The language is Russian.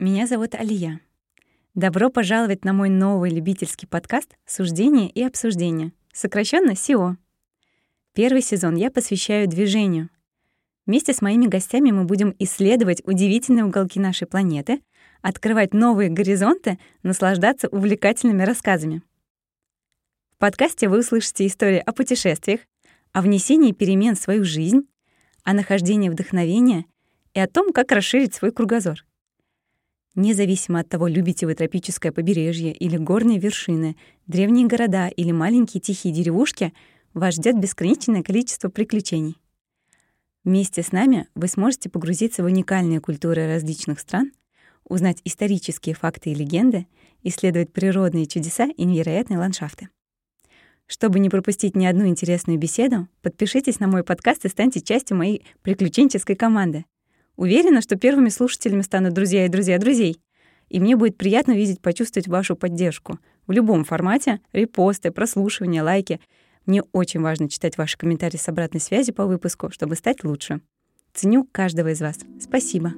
меня зовут Алия. Добро пожаловать на мой новый любительский подкаст «Суждение и обсуждение», сокращенно СИО. Первый сезон я посвящаю движению. Вместе с моими гостями мы будем исследовать удивительные уголки нашей планеты, открывать новые горизонты, наслаждаться увлекательными рассказами. В подкасте вы услышите истории о путешествиях, о внесении перемен в свою жизнь, о нахождении вдохновения и о том, как расширить свой кругозор. Независимо от того, любите вы тропическое побережье или горные вершины, древние города или маленькие тихие деревушки, вас ждет бесконечное количество приключений. Вместе с нами вы сможете погрузиться в уникальные культуры различных стран, узнать исторические факты и легенды, исследовать природные чудеса и невероятные ландшафты. Чтобы не пропустить ни одну интересную беседу, подпишитесь на мой подкаст и станьте частью моей приключенческой команды. Уверена, что первыми слушателями станут друзья и друзья друзей. И мне будет приятно видеть, почувствовать вашу поддержку. В любом формате — репосты, прослушивания, лайки. Мне очень важно читать ваши комментарии с обратной связи по выпуску, чтобы стать лучше. Ценю каждого из вас. Спасибо.